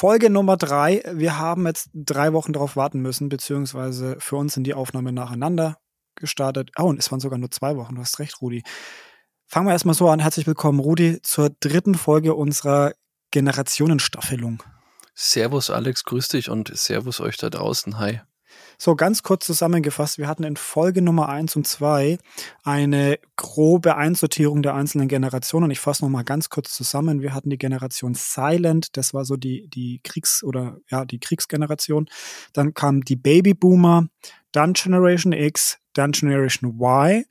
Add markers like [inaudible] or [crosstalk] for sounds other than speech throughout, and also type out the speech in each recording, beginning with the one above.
Folge Nummer drei. Wir haben jetzt drei Wochen darauf warten müssen, beziehungsweise für uns sind die Aufnahmen nacheinander gestartet. Oh, und es waren sogar nur zwei Wochen. Du hast recht, Rudi. Fangen wir erstmal so an. Herzlich willkommen, Rudi, zur dritten Folge unserer Generationenstaffelung. Servus, Alex, grüß dich und Servus euch da draußen. Hi. So, ganz kurz zusammengefasst, wir hatten in Folge Nummer eins und zwei eine grobe Einsortierung der einzelnen Generationen. Ich fasse nochmal ganz kurz zusammen. Wir hatten die Generation Silent, das war so die, die Kriegs- oder ja, die Kriegsgeneration. Dann kam die Babyboomer, dann Generation X, dann Generation Y,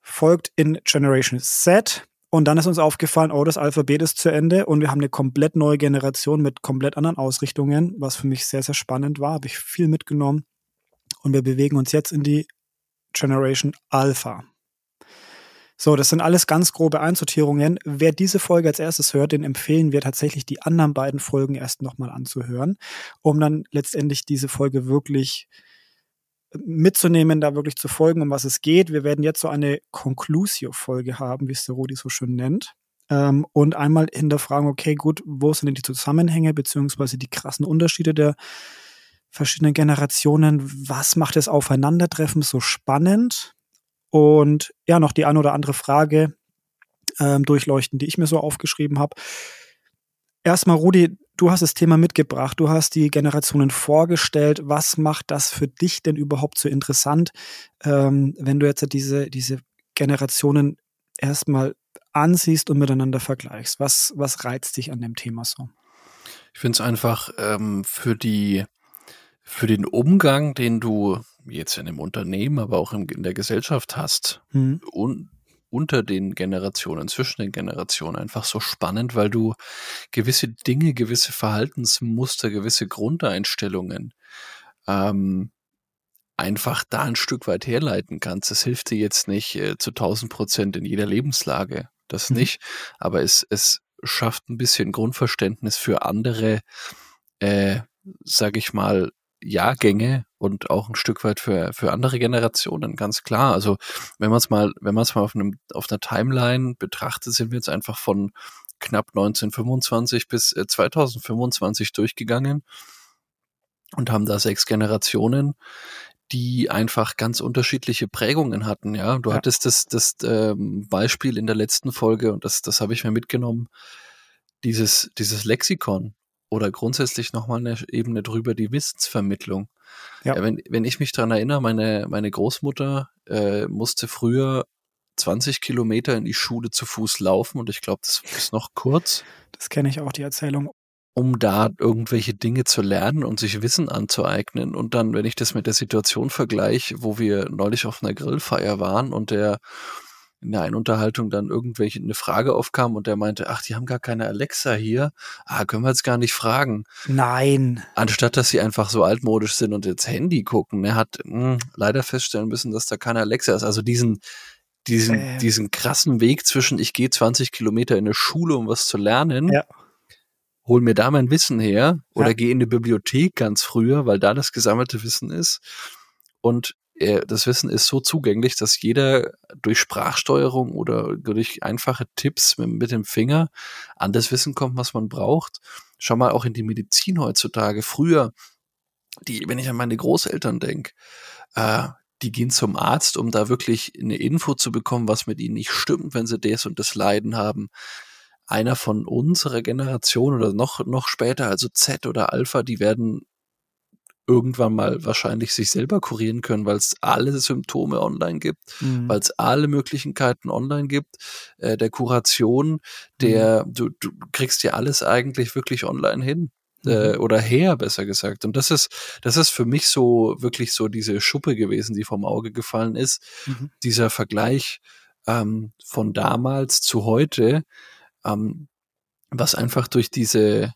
folgt in Generation Z, und dann ist uns aufgefallen, oh, das Alphabet ist zu Ende und wir haben eine komplett neue Generation mit komplett anderen Ausrichtungen, was für mich sehr, sehr spannend war. Habe ich viel mitgenommen. Und wir bewegen uns jetzt in die Generation Alpha. So, das sind alles ganz grobe Einsortierungen. Wer diese Folge als erstes hört, den empfehlen wir tatsächlich die anderen beiden Folgen erst nochmal anzuhören, um dann letztendlich diese Folge wirklich mitzunehmen, da wirklich zu folgen, um was es geht. Wir werden jetzt so eine Conclusio-Folge haben, wie es der Rudi so schön nennt. Ähm, und einmal hinterfragen, okay, gut, wo sind denn die Zusammenhänge, beziehungsweise die krassen Unterschiede der verschiedenen Generationen? Was macht das Aufeinandertreffen so spannend? Und ja, noch die eine oder andere Frage ähm, durchleuchten, die ich mir so aufgeschrieben habe. Erstmal, Rudi, du hast das Thema mitgebracht, du hast die Generationen vorgestellt. Was macht das für dich denn überhaupt so interessant, ähm, wenn du jetzt diese, diese Generationen erstmal ansiehst und miteinander vergleichst? Was, was reizt dich an dem Thema so? Ich finde es einfach ähm, für die für den Umgang, den du jetzt in dem Unternehmen, aber auch in, der Gesellschaft hast, mhm. un, unter den Generationen, zwischen den Generationen einfach so spannend, weil du gewisse Dinge, gewisse Verhaltensmuster, gewisse Grundeinstellungen ähm, einfach da ein Stück weit herleiten kannst. Das hilft dir jetzt nicht äh, zu 1000 Prozent in jeder Lebenslage, das mhm. nicht, aber es, es schafft ein bisschen Grundverständnis für andere, äh, sage ich mal, Jahrgänge und auch ein Stück weit für, für andere Generationen, ganz klar. Also wenn man es mal, wenn man es mal auf einem, auf einer Timeline betrachtet, sind wir jetzt einfach von knapp 1925 bis 2025 äh, durchgegangen und haben da sechs Generationen, die einfach ganz unterschiedliche Prägungen hatten. Ja, du ja. hattest das, das ähm, Beispiel in der letzten Folge und das, das habe ich mir mitgenommen. Dieses, dieses Lexikon, oder grundsätzlich nochmal eine Ebene drüber, die Wissensvermittlung. Ja. ja wenn, wenn ich mich dran erinnere, meine, meine Großmutter äh, musste früher 20 Kilometer in die Schule zu Fuß laufen und ich glaube, das ist noch kurz. Das kenne ich auch, die Erzählung. Um da irgendwelche Dinge zu lernen und sich Wissen anzueignen. Und dann, wenn ich das mit der Situation vergleiche, wo wir neulich auf einer Grillfeier waren und der in der einen Unterhaltung dann irgendwelche eine Frage aufkam und der meinte, ach, die haben gar keine Alexa hier. Ah, können wir jetzt gar nicht fragen. Nein. Anstatt dass sie einfach so altmodisch sind und jetzt Handy gucken. Er hat mh, hm, leider feststellen müssen, dass da keine Alexa ist. Also diesen diesen äh. diesen krassen Weg zwischen ich gehe 20 Kilometer in eine Schule, um was zu lernen. Ja. Hol mir da mein Wissen her oder ja. gehe in die Bibliothek ganz früher, weil da das gesammelte Wissen ist. Und das Wissen ist so zugänglich, dass jeder durch Sprachsteuerung oder durch einfache Tipps mit, mit, dem Finger an das Wissen kommt, was man braucht. Schau mal auch in die Medizin heutzutage. Früher, die, wenn ich an meine Großeltern denke, äh, die gehen zum Arzt, um da wirklich eine Info zu bekommen, was mit ihnen nicht stimmt, wenn sie das und das Leiden haben. Einer von unserer Generation oder noch, noch später, also Z oder Alpha, die werden irgendwann mal wahrscheinlich sich selber kurieren können, weil es alle Symptome online gibt, mhm. weil es alle Möglichkeiten online gibt, äh, der Kuration, der, mhm. du, du kriegst ja alles eigentlich wirklich online hin. Äh, mhm. oder her, besser gesagt. Und das ist, das ist für mich so wirklich so diese Schuppe gewesen, die vom Auge gefallen ist. Mhm. Dieser Vergleich ähm, von damals zu heute, ähm, was einfach durch diese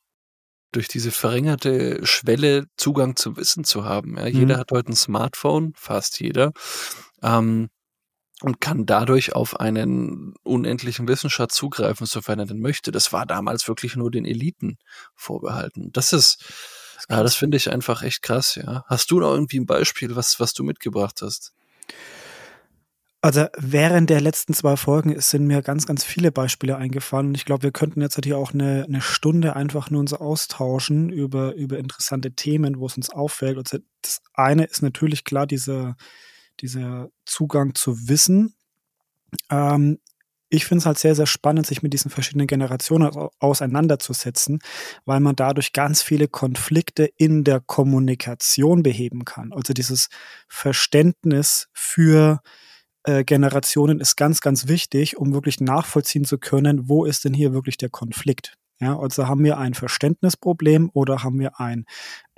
durch diese verringerte Schwelle Zugang zum Wissen zu haben. Ja, jeder mhm. hat heute ein Smartphone, fast jeder, ähm, und kann dadurch auf einen unendlichen Wissensschatz zugreifen, sofern er denn möchte. Das war damals wirklich nur den Eliten vorbehalten. Das ist, das, ja, das finde ich einfach echt krass, ja. Hast du noch irgendwie ein Beispiel, was, was du mitgebracht hast? Also während der letzten zwei Folgen sind mir ganz, ganz viele Beispiele eingefallen. Und ich glaube, wir könnten jetzt hier auch eine, eine Stunde einfach nur uns austauschen über, über interessante Themen, wo es uns auffällt. Also das eine ist natürlich klar dieser, dieser Zugang zu Wissen. Ähm, ich finde es halt sehr, sehr spannend, sich mit diesen verschiedenen Generationen auseinanderzusetzen, weil man dadurch ganz viele Konflikte in der Kommunikation beheben kann. Also dieses Verständnis für äh, Generationen ist ganz, ganz wichtig, um wirklich nachvollziehen zu können, wo ist denn hier wirklich der Konflikt. Ja, also haben wir ein Verständnisproblem oder haben wir ein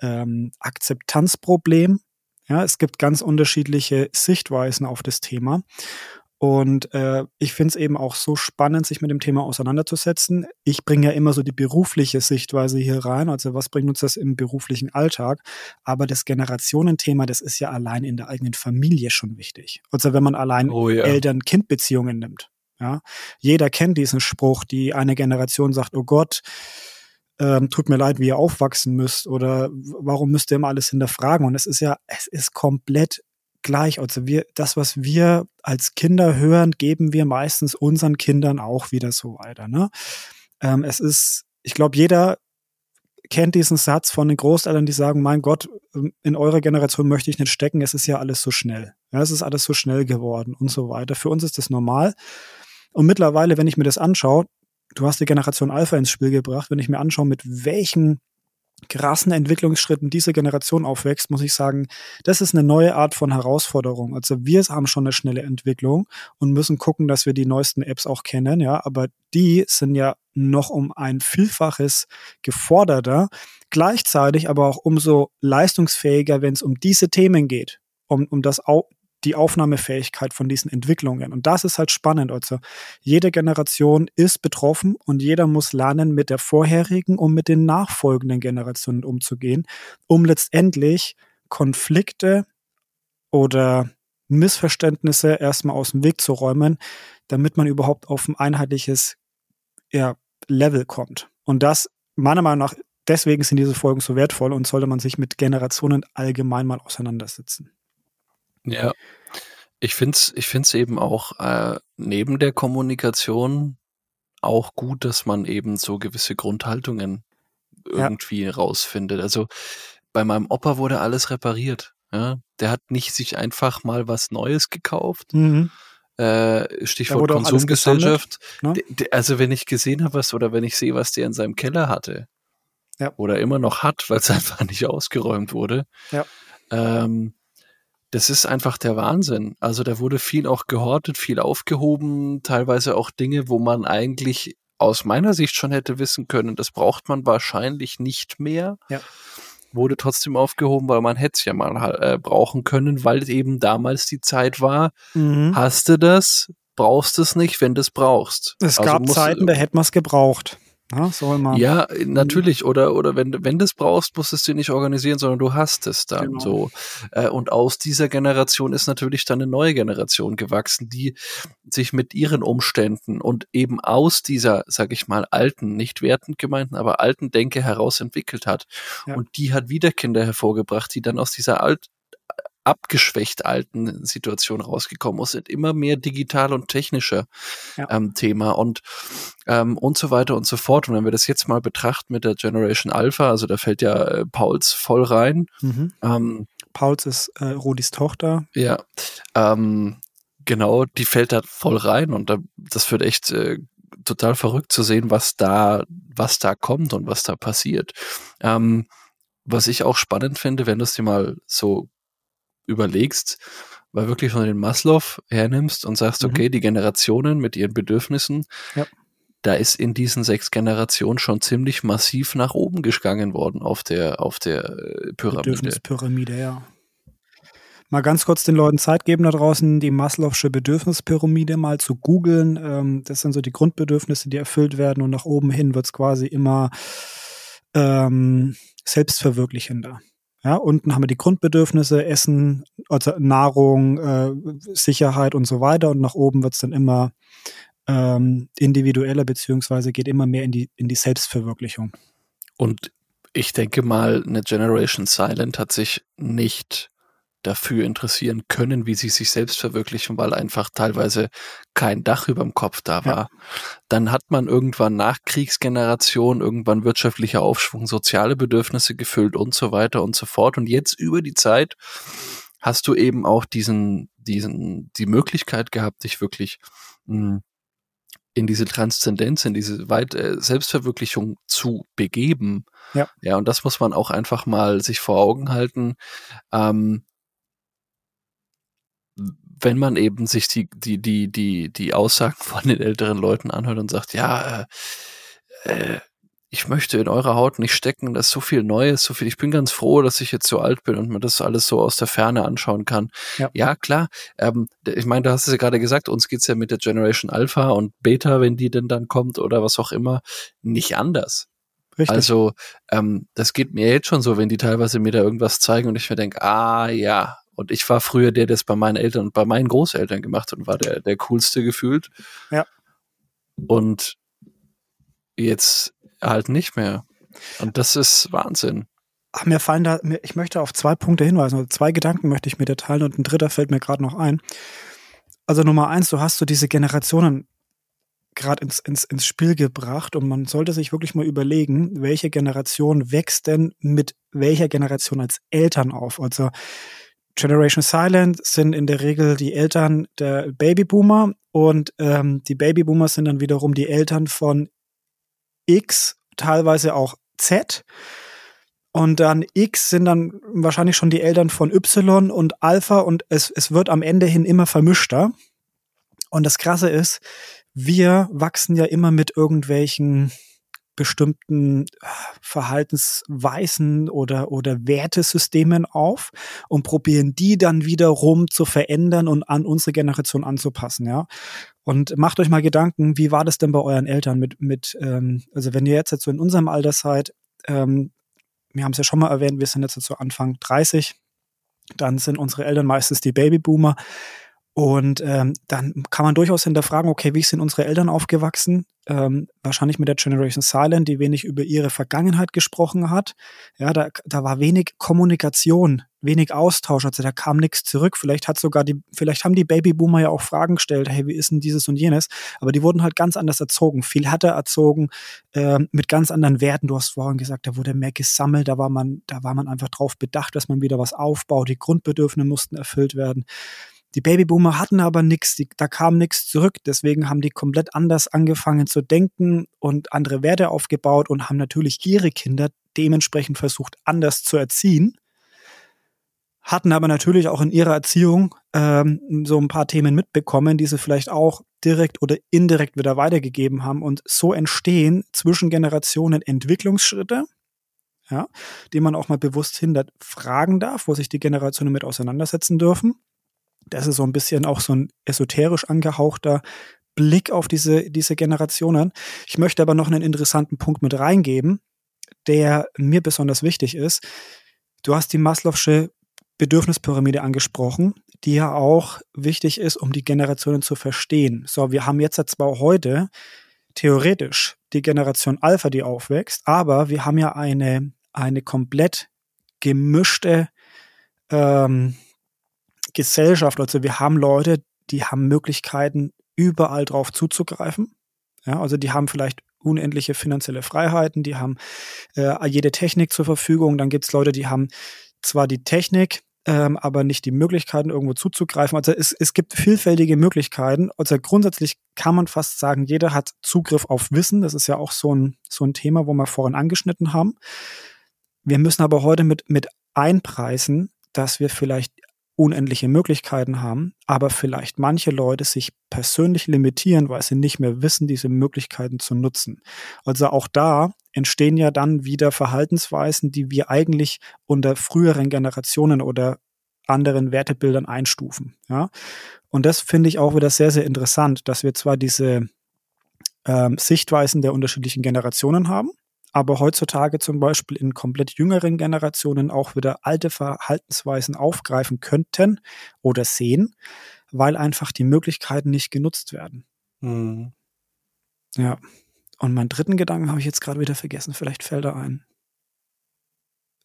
ähm, Akzeptanzproblem. Ja, es gibt ganz unterschiedliche Sichtweisen auf das Thema. Und äh, ich finde es eben auch so spannend, sich mit dem Thema auseinanderzusetzen. Ich bringe ja immer so die berufliche Sichtweise hier rein, also was bringt uns das im beruflichen Alltag. Aber das Generationenthema, das ist ja allein in der eigenen Familie schon wichtig. Also wenn man allein oh, ja. Eltern-Kind-Beziehungen nimmt. Ja, jeder kennt diesen Spruch, die eine Generation sagt, oh Gott, ähm, tut mir leid, wie ihr aufwachsen müsst oder warum müsst ihr immer alles hinterfragen? Und es ist ja, es ist komplett gleich. Also wir, das, was wir als Kinder hören, geben wir meistens unseren Kindern auch wieder so weiter. Ne? Ähm, es ist, ich glaube, jeder kennt diesen Satz von den Großeltern, die sagen, mein Gott, ähm, in eurer Generation möchte ich nicht stecken, es ist ja alles so schnell. Ja, es ist alles so schnell geworden und so weiter. Für uns ist das normal. Und mittlerweile, wenn ich mir das anschaue, du hast die Generation Alpha ins Spiel gebracht, wenn ich mir anschaue, mit welchen krassen Entwicklungsschritten diese Generation aufwächst, muss ich sagen, das ist eine neue Art von Herausforderung. Also wir haben schon eine schnelle Entwicklung und müssen gucken, dass wir die neuesten Apps auch kennen, ja, aber die sind ja noch um ein Vielfaches geforderter, gleichzeitig aber auch umso leistungsfähiger, wenn es um diese Themen geht, um, um das, die Aufnahmefähigkeit von diesen Entwicklungen. Und das ist halt spannend. Also jede Generation ist betroffen und jeder muss lernen, mit der vorherigen und mit den nachfolgenden Generationen umzugehen, um letztendlich Konflikte oder Missverständnisse erstmal aus dem Weg zu räumen, damit man überhaupt auf ein einheitliches ja, Level kommt. Und das meiner Meinung nach, deswegen sind diese Folgen so wertvoll und sollte man sich mit Generationen allgemein mal auseinandersetzen. Ja. Ich finde es ich find's eben auch äh, neben der Kommunikation auch gut, dass man eben so gewisse Grundhaltungen irgendwie ja. rausfindet. Also bei meinem Opa wurde alles repariert. Ja? Der hat nicht sich einfach mal was Neues gekauft. Mhm. Äh, Stichwort Konsumgesellschaft. Ne? Also wenn ich gesehen habe, was oder wenn ich sehe, was der in seinem Keller hatte ja. oder immer noch hat, weil es [laughs] einfach nicht ausgeräumt wurde, ja. ähm, das ist einfach der Wahnsinn. Also da wurde viel auch gehortet, viel aufgehoben, teilweise auch Dinge, wo man eigentlich aus meiner Sicht schon hätte wissen können, das braucht man wahrscheinlich nicht mehr. Ja. Wurde trotzdem aufgehoben, weil man hätte es ja mal äh, brauchen können, weil eben damals die Zeit war. Mhm. Hast du das? Brauchst es nicht, wenn du es brauchst. Es also gab Zeiten, da hätte man es gebraucht. Ja, soll man. Ja, natürlich. Oder, oder wenn, wenn du es brauchst, musst du es dir nicht organisieren, sondern du hast es dann genau. so. Äh, und aus dieser Generation ist natürlich dann eine neue Generation gewachsen, die sich mit ihren Umständen und eben aus dieser, sag ich mal, alten, nicht wertend gemeinten, aber alten Denke heraus entwickelt hat. Ja. Und die hat wieder Kinder hervorgebracht, die dann aus dieser alt, abgeschwächt alten Situation rausgekommen ist, sind immer mehr digital und technische ja. ähm, Thema und ähm, und so weiter und so fort. Und wenn wir das jetzt mal betrachten mit der Generation Alpha, also da fällt ja äh, Pauls voll rein. Mhm. Ähm, Pauls ist äh, Rudis Tochter. Ja, ähm, genau, die fällt da voll rein und da, das wird echt äh, total verrückt zu sehen, was da, was da kommt und was da passiert. Ähm, was ich auch spannend finde, wenn du es dir mal so überlegst, weil wirklich von den Maslow hernimmst und sagst, mhm. okay, die Generationen mit ihren Bedürfnissen, ja. da ist in diesen sechs Generationen schon ziemlich massiv nach oben gegangen worden auf der, auf der äh, Pyramide. Bedürfnispyramide, ja. Mal ganz kurz den Leuten Zeit geben da draußen, die Maslow'sche Bedürfnispyramide mal zu googeln. Ähm, das sind so die Grundbedürfnisse, die erfüllt werden und nach oben hin wird es quasi immer ähm, selbstverwirklichender. Ja, unten haben wir die Grundbedürfnisse, Essen, also Nahrung, äh, Sicherheit und so weiter. Und nach oben wird es dann immer ähm, individueller, beziehungsweise geht immer mehr in die, in die Selbstverwirklichung. Und ich denke mal, eine Generation Silent hat sich nicht dafür interessieren können, wie sie sich selbst verwirklichen, weil einfach teilweise kein Dach über dem Kopf da war. Ja. Dann hat man irgendwann Nachkriegsgeneration, irgendwann wirtschaftlicher Aufschwung, soziale Bedürfnisse gefüllt und so weiter und so fort. Und jetzt über die Zeit hast du eben auch diesen, diesen, die Möglichkeit gehabt, dich wirklich mh, hm, in diese Transzendenz, in diese weit äh, Selbstverwirklichung zu begeben. Ja. Ja, und das muss man auch einfach mal sich vor Augen halten. Ähm, wenn man eben sich die, die, die, die, die Aussagen von den älteren Leuten anhört und sagt, ja, äh, äh, ich möchte in eurer Haut nicht stecken, das ist so viel Neues, so viel, ich bin ganz froh, dass ich jetzt so alt bin und mir das alles so aus der Ferne anschauen kann. Ja, ja klar, ähm, ich meine, du hast es ja gerade gesagt, uns geht's ja mit der Generation Alpha und Beta, wenn die denn dann kommt oder was auch immer, nicht anders. Richtig. Also, ähm, das geht mir jetzt schon so, wenn die teilweise mir da irgendwas zeigen und ich mir denke, ah ja, und ich war früher der, der es bei meinen Eltern und bei meinen Großeltern gemacht hat und war der, der coolste gefühlt. Ja. Und jetzt halt nicht mehr. Und das ist Wahnsinn. Ach, mir fallen da, ich möchte auf zwei Punkte hinweisen, also zwei Gedanken möchte ich mir dir teilen und ein dritter fällt mir gerade noch ein. Also Nummer eins, du hast so diese Generationen gerade ins, ins, ins Spiel gebracht und man sollte sich wirklich mal überlegen, welche Generation wächst denn mit welcher Generation als Eltern auf. Also Generation Silent sind in der Regel die Eltern der Babyboomer und ähm, die Babyboomer sind dann wiederum die Eltern von X, teilweise auch Z. Und dann X sind dann wahrscheinlich schon die Eltern von Y und Alpha und es, es wird am Ende hin immer vermischter. Und das Krasse ist, wir wachsen ja immer mit irgendwelchen bestimmten äh, Verhaltensweisen oder, oder Wertesystemen auf und probieren die dann wiederum zu verändern und an unsere Generation anzupassen, ja. Und macht euch mal Gedanken, wie war das denn bei euren Eltern mit, mit ähm, also wenn ihr jetzt, jetzt so in unserem Alter seid, ähm, wir haben es ja schon mal erwähnt, wir sind jetzt so Anfang 30, dann sind unsere Eltern meistens die Babyboomer. Und ähm, dann kann man durchaus hinterfragen, okay, wie sind unsere Eltern aufgewachsen? Ähm, wahrscheinlich mit der Generation Silent, die wenig über ihre Vergangenheit gesprochen hat. Ja, da, da war wenig Kommunikation, wenig Austausch, also da kam nichts zurück. Vielleicht hat sogar die, vielleicht haben die Babyboomer ja auch Fragen gestellt, hey, wie ist denn dieses und jenes? Aber die wurden halt ganz anders erzogen, viel härter erzogen, äh, mit ganz anderen Werten. Du hast vorhin gesagt, da wurde mehr gesammelt, da war man, da war man einfach drauf bedacht, dass man wieder was aufbaut. Die Grundbedürfnisse mussten erfüllt werden. Die Babyboomer hatten aber nichts, da kam nichts zurück. Deswegen haben die komplett anders angefangen zu denken und andere Werte aufgebaut und haben natürlich ihre Kinder dementsprechend versucht, anders zu erziehen. Hatten aber natürlich auch in ihrer Erziehung ähm, so ein paar Themen mitbekommen, die sie vielleicht auch direkt oder indirekt wieder weitergegeben haben. Und so entstehen zwischen Generationen Entwicklungsschritte, ja, die man auch mal bewusst hindert, fragen darf, wo sich die Generationen mit auseinandersetzen dürfen das ist so ein bisschen auch so ein esoterisch angehauchter Blick auf diese, diese Generationen. Ich möchte aber noch einen interessanten Punkt mit reingeben, der mir besonders wichtig ist. Du hast die Maslow'sche Bedürfnispyramide angesprochen, die ja auch wichtig ist, um die Generationen zu verstehen. So, wir haben jetzt zwar heute theoretisch die Generation Alpha, die aufwächst, aber wir haben ja eine, eine komplett gemischte ähm, Gesellschaft. Also wir haben Leute, die haben Möglichkeiten, überall drauf zuzugreifen. Ja, also die haben vielleicht unendliche finanzielle Freiheiten, die haben äh, jede Technik zur Verfügung. Dann gibt es Leute, die haben zwar die Technik, ähm, aber nicht die Möglichkeiten, irgendwo zuzugreifen. Also es, es gibt vielfältige Möglichkeiten. Also grundsätzlich kann man fast sagen, jeder hat Zugriff auf Wissen. Das ist ja auch so ein, so ein Thema, wo wir vorhin angeschnitten haben. Wir müssen aber heute mit, mit einpreisen, dass wir vielleicht unendliche Möglichkeiten haben, aber vielleicht manche Leute sich persönlich limitieren, weil sie nicht mehr wissen, diese Möglichkeiten zu nutzen. Also auch da entstehen ja dann wieder Verhaltensweisen, die wir eigentlich unter früheren Generationen oder anderen Wertebildern einstufen. Ja? Und das finde ich auch wieder sehr, sehr interessant, dass wir zwar diese ähm, Sichtweisen der unterschiedlichen Generationen haben, aber heutzutage zum Beispiel in komplett jüngeren Generationen auch wieder alte Verhaltensweisen aufgreifen könnten oder sehen, weil einfach die Möglichkeiten nicht genutzt werden. Mhm. Ja. Und meinen dritten Gedanken habe ich jetzt gerade wieder vergessen. Vielleicht fällt er ein.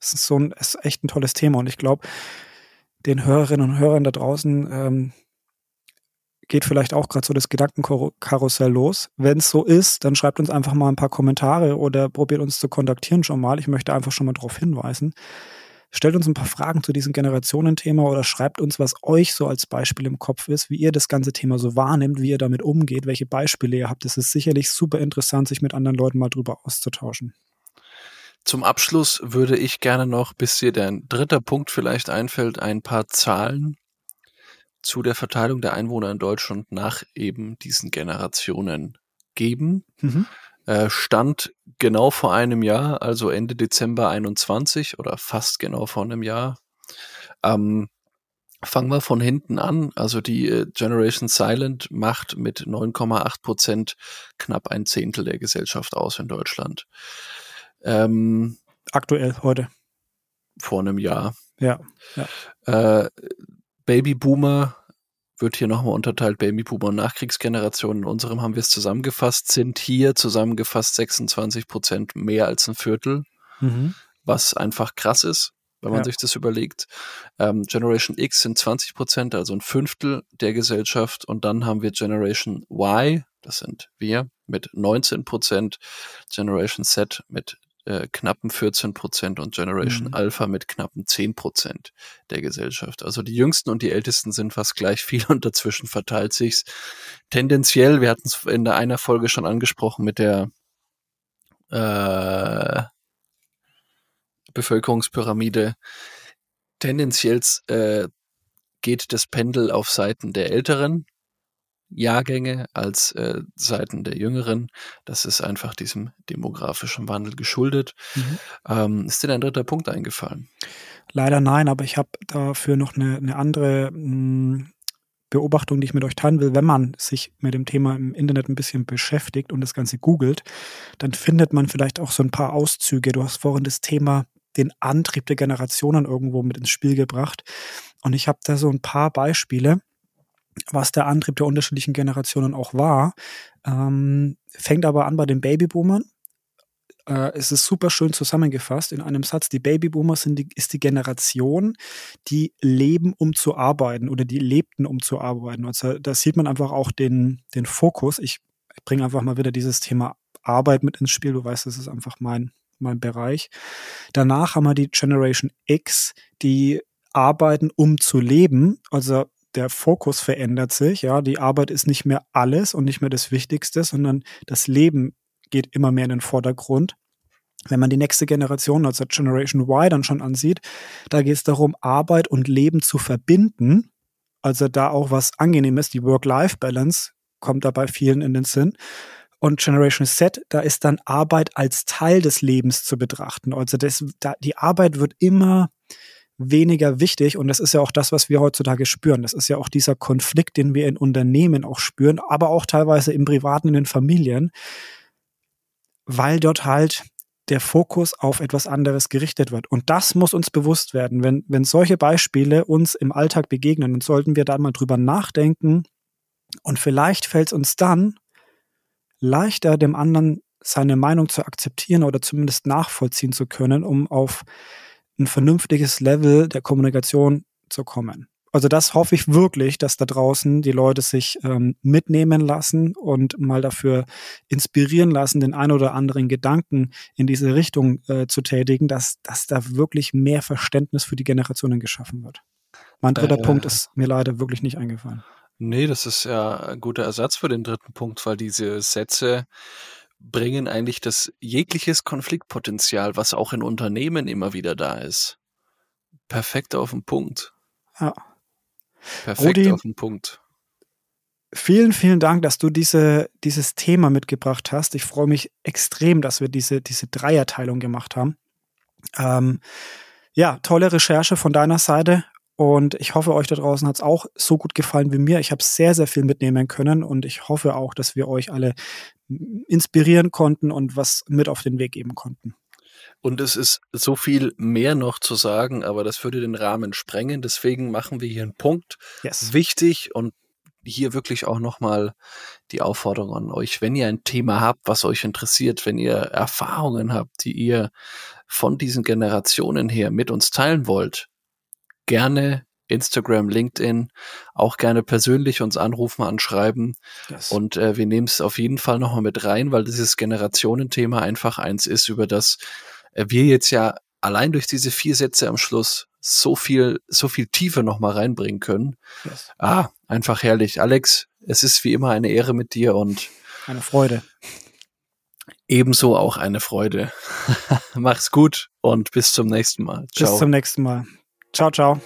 Es ist so ein, ist echt ein tolles Thema und ich glaube, den Hörerinnen und Hörern da draußen ähm, geht vielleicht auch gerade so das Gedankenkarussell los. Wenn es so ist, dann schreibt uns einfach mal ein paar Kommentare oder probiert uns zu kontaktieren schon mal. Ich möchte einfach schon mal darauf hinweisen. Stellt uns ein paar Fragen zu diesem Generationenthema oder schreibt uns, was euch so als Beispiel im Kopf ist, wie ihr das ganze Thema so wahrnimmt, wie ihr damit umgeht, welche Beispiele ihr habt. Es ist sicherlich super interessant, sich mit anderen Leuten mal drüber auszutauschen. Zum Abschluss würde ich gerne noch, bis dir der dritte Punkt vielleicht einfällt, ein paar Zahlen zu der Verteilung der Einwohner in Deutschland nach eben diesen Generationen geben. Mhm. Äh, stand genau vor einem Jahr, also Ende Dezember 21 oder fast genau vor einem Jahr. Ähm, fangen wir von hinten an. Also die äh, Generation Silent macht mit 9,8 Prozent knapp ein Zehntel der Gesellschaft aus in Deutschland. Ähm, Aktuell heute. Vor einem Jahr. Ja. ja. Äh, Babyboomer wird hier nochmal unterteilt, Babyboomer und Nachkriegsgeneration. In unserem haben wir es zusammengefasst, sind hier zusammengefasst 26 Prozent mehr als ein Viertel, mhm. was einfach krass ist, wenn man ja. sich das überlegt. Ähm, Generation X sind 20 Prozent, also ein Fünftel der Gesellschaft. Und dann haben wir Generation Y, das sind wir, mit 19 Prozent, Generation Z mit äh, knappen 14 Prozent und Generation mhm. Alpha mit knappen 10 Prozent der Gesellschaft. Also die Jüngsten und die Ältesten sind fast gleich viel [laughs] und dazwischen verteilt sich's tendenziell. Wir hatten es in der einer Folge schon angesprochen mit der äh, Bevölkerungspyramide. Tendenziell äh, geht das Pendel auf Seiten der Älteren Jahrgänge als äh, Seiten der Jüngeren. Das ist einfach diesem demografischen Wandel geschuldet. Mhm. Ähm, ist dir ein dritter Punkt eingefallen? Leider nein, aber ich habe dafür noch eine, eine andere mh, hm, Beobachtung, die ich mit euch teilen will. Wenn man sich mit dem Thema im Internet ein bisschen beschäftigt und das Ganze googelt, dann findet man vielleicht auch so ein paar Auszüge. Du hast vorhin das Thema den Antrieb der Generationen irgendwo mit ins Spiel gebracht. Und ich habe da so ein paar Beispiele was der Antrieb der unterschiedlichen Generationen auch war. Ähm, fängt aber an bei den Babyboomern. Äh, es ist super schön zusammengefasst in einem Satz. Die Babyboomer sind die, ist die Generation, die leben, um zu arbeiten oder die lebten, um zu arbeiten. Also da sieht man einfach auch den, den Fokus. Ich, ich bringe einfach mal wieder dieses Thema Arbeit mit ins Spiel. Du weißt, das ist einfach mein, mein Bereich. Danach haben wir die Generation X, die arbeiten, um zu leben. Also der Fokus verändert sich. Ja, die Arbeit ist nicht mehr alles und nicht mehr das Wichtigste, sondern das Leben geht immer mehr in den Vordergrund. Wenn man die nächste Generation, also Generation Y, dann schon ansieht, da geht es darum, Arbeit und Leben zu verbinden. Also da auch was Angenehmes, die Work-Life-Balance kommt da bei vielen in den Sinn. Und Generation Z, da ist dann Arbeit als Teil des Lebens zu betrachten. Also das, da, die Arbeit wird immer weniger wichtig. Und das ist ja auch das, was wir heutzutage spüren. Das ist ja auch dieser Konflikt, den wir in Unternehmen auch spüren, aber auch teilweise im Privaten, in den Familien, weil dort halt der Fokus auf etwas anderes gerichtet wird. Und das muss uns bewusst werden. Wenn, wenn solche Beispiele uns im Alltag begegnen, dann sollten wir da mal drüber nachdenken. Und vielleicht fällt es uns dann leichter, dem anderen seine Meinung zu akzeptieren oder zumindest nachvollziehen zu können, um auf ein vernünftiges Level der Kommunikation zu kommen. Also das hoffe ich wirklich, dass da draußen die Leute sich ähm, mitnehmen lassen und mal dafür inspirieren lassen, den ein oder anderen Gedanken in diese Richtung äh, zu tätigen, dass, dass da wirklich mehr Verständnis für die Generationen geschaffen wird. Mein dritter äh, Punkt ist mir leider wirklich nicht eingefallen. Nee, das ist ja ein guter Ersatz für den dritten Punkt, weil diese Sätze bringen eigentlich das jegliches Konfliktpotenzial, was auch in Unternehmen immer wieder da ist, perfekt auf den Punkt. Ja. Perfekt Rudi, auf den Punkt. Vielen, vielen Dank, dass du diese, dieses Thema mitgebracht hast. Ich freue mich extrem, dass wir diese, diese Dreierteilung gemacht haben. Ähm, ja, tolle Recherche von deiner Seite. Und ich hoffe, euch da draußen hat es auch so gut gefallen wie mir. Ich habe sehr, sehr viel mitnehmen können und ich hoffe auch, dass wir euch alle inspirieren konnten und was mit auf den Weg geben konnten. Und es ist so viel mehr noch zu sagen, aber das würde den Rahmen sprengen. Deswegen machen wir hier einen Punkt. Yes. Wichtig und hier wirklich auch nochmal die Aufforderung an euch, wenn ihr ein Thema habt, was euch interessiert, wenn ihr Erfahrungen habt, die ihr von diesen Generationen her mit uns teilen wollt, gerne Instagram, LinkedIn, auch gerne persönlich uns anrufen, anschreiben. Yes. Und äh, wir nehmen es auf jeden Fall nochmal mit rein, weil dieses Generationenthema einfach eins ist, über das äh, wir jetzt ja allein durch diese vier Sätze am Schluss so viel, so viel Tiefe nochmal reinbringen können. Yes. Ah, einfach herrlich. Alex, es ist wie immer eine Ehre mit dir und eine Freude. Ebenso auch eine Freude. [laughs] Mach's gut und bis zum nächsten Mal. Ciao. Bis zum nächsten Mal. Ciao, ciao.